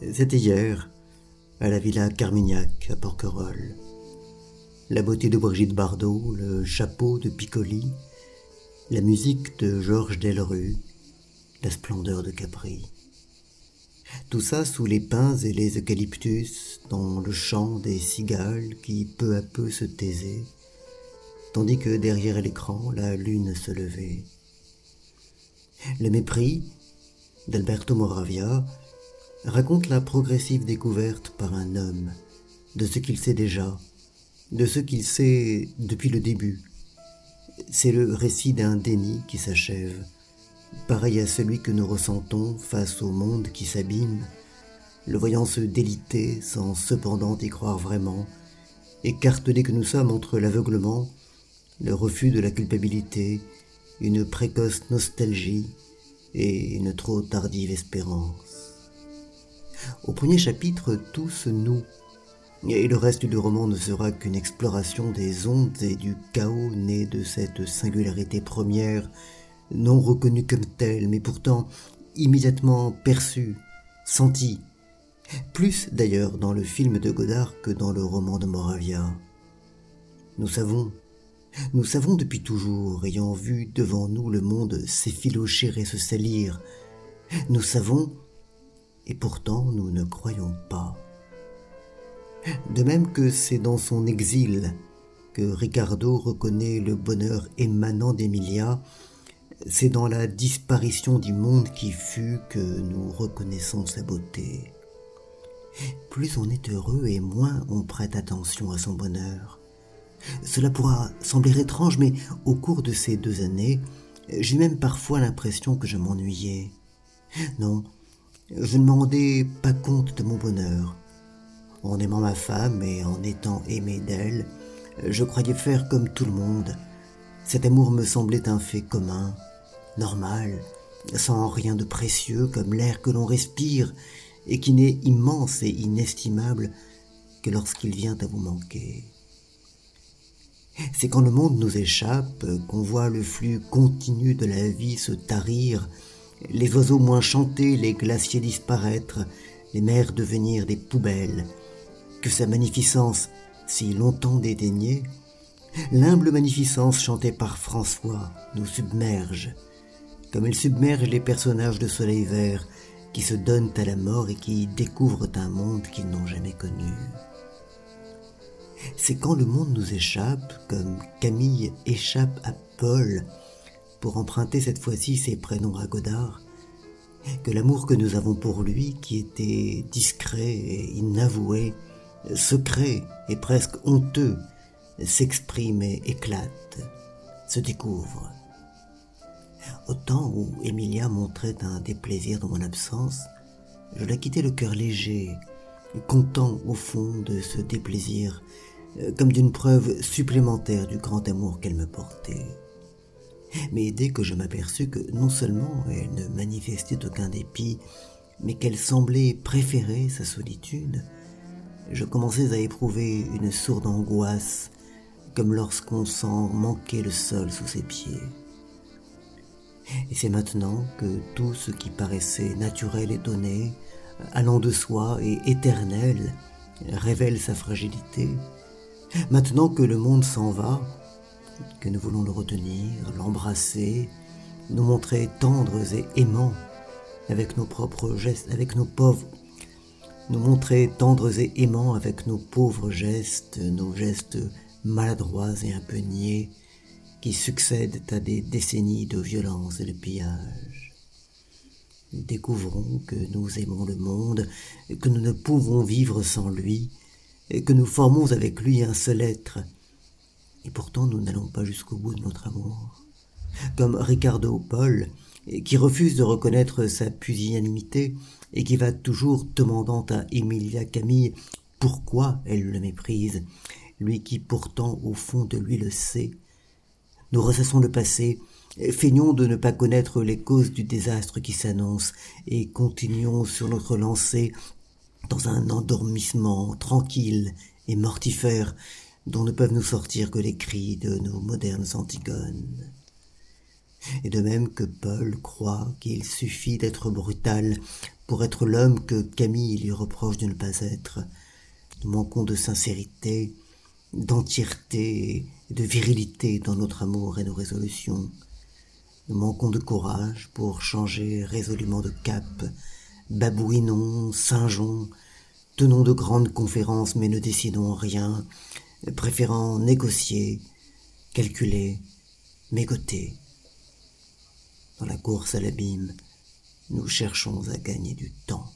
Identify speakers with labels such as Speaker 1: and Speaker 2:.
Speaker 1: C'était hier, à la villa Carmignac, à Porquerolles. La beauté de Brigitte Bardot, le chapeau de Piccoli, la musique de Georges Delrue, la splendeur de Capri. Tout ça sous les pins et les eucalyptus, dans le chant des cigales qui peu à peu se taisaient, tandis que derrière l'écran la lune se levait. Le mépris d'Alberto Moravia raconte la progressive découverte par un homme de ce qu'il sait déjà, de ce qu'il sait depuis le début. C'est le récit d'un déni qui s'achève, pareil à celui que nous ressentons face au monde qui s'abîme, le voyant se déliter sans cependant y croire vraiment, écartelés que nous sommes entre l'aveuglement, le refus de la culpabilité, une précoce nostalgie et une trop tardive espérance. Au premier chapitre, tout se noue, et le reste du roman ne sera qu'une exploration des ondes et du chaos né de cette singularité première non reconnue comme telle, mais pourtant immédiatement perçue, sentie, plus d'ailleurs dans le film de Godard que dans le roman de Moravia. Nous savons, nous savons depuis toujours, ayant vu devant nous le monde s'effilocher et se salir, nous savons, et pourtant nous ne croyons pas. De même que c'est dans son exil que Ricardo reconnaît le bonheur émanant d'Emilia, c'est dans la disparition du monde qui fut que nous reconnaissons sa beauté. Plus on est heureux et moins on prête attention à son bonheur. Cela pourra sembler étrange, mais au cours de ces deux années, j'ai même parfois l'impression que je m'ennuyais. Non, je ne me rendais pas compte de mon bonheur. En aimant ma femme et en étant aimé d'elle, je croyais faire comme tout le monde. Cet amour me semblait un fait commun, normal, sans rien de précieux comme l'air que l'on respire et qui n'est immense et inestimable que lorsqu'il vient à vous manquer. C'est quand le monde nous échappe qu'on voit le flux continu de la vie se tarir, les oiseaux moins chanter, les glaciers disparaître, les mers devenir des poubelles, que sa magnificence, si longtemps dédaignée, l'humble magnificence chantée par François, nous submerge, comme elle submerge les personnages de Soleil Vert qui se donnent à la mort et qui découvrent un monde qu'ils n'ont jamais connu. C'est quand le monde nous échappe, comme Camille échappe à Paul, pour emprunter cette fois-ci ses prénoms à Godard, que l'amour que nous avons pour lui, qui était discret et inavoué, secret et presque honteux, s'exprime et éclate, se découvre. Au temps où Emilia montrait un déplaisir dans mon absence, je la quittais le cœur léger, content au fond de ce déplaisir, euh, comme d'une preuve supplémentaire du grand amour qu'elle me portait. Mais dès que je m'aperçus que non seulement elle ne manifestait aucun dépit, mais qu'elle semblait préférer sa solitude, je commençais à éprouver une sourde angoisse, comme lorsqu'on sent manquer le sol sous ses pieds. Et c'est maintenant que tout ce qui paraissait naturel et donné, allant de soi et éternel, révèle sa fragilité. Maintenant que le monde s'en va, que nous voulons le retenir, l'embrasser, nous montrer tendres et aimants avec nos propres gestes, avec nos pauvres, nous montrer tendres et aimants avec nos pauvres gestes, nos gestes maladroits et un peu niais, qui succèdent à des décennies de violence et de pillage. Découvrons que nous aimons le monde, que nous ne pouvons vivre sans lui, et que nous formons avec lui un seul être, et pourtant nous n'allons pas jusqu'au bout de notre amour. Comme Ricardo Paul, qui refuse de reconnaître sa pusillanimité et qui va toujours demandant à Emilia Camille pourquoi elle le méprise, lui qui pourtant au fond de lui le sait, nous ressassons le passé, feignons de ne pas connaître les causes du désastre qui s'annonce, et continuons sur notre lancée dans un endormissement tranquille et mortifère dont ne peuvent nous sortir que les cris de nos modernes Antigones. et de même que Paul croit qu'il suffit d'être brutal pour être l'homme que Camille lui reproche de ne pas être, nous manquons de sincérité, d'entièreté et de virilité dans notre amour et nos résolutions. Nous manquons de courage pour changer résolument de cap, babouinons, singeons, tenons de grandes conférences mais ne décidons rien, préférant négocier, calculer, mégoter. Dans la course à l'abîme, nous cherchons à gagner du temps.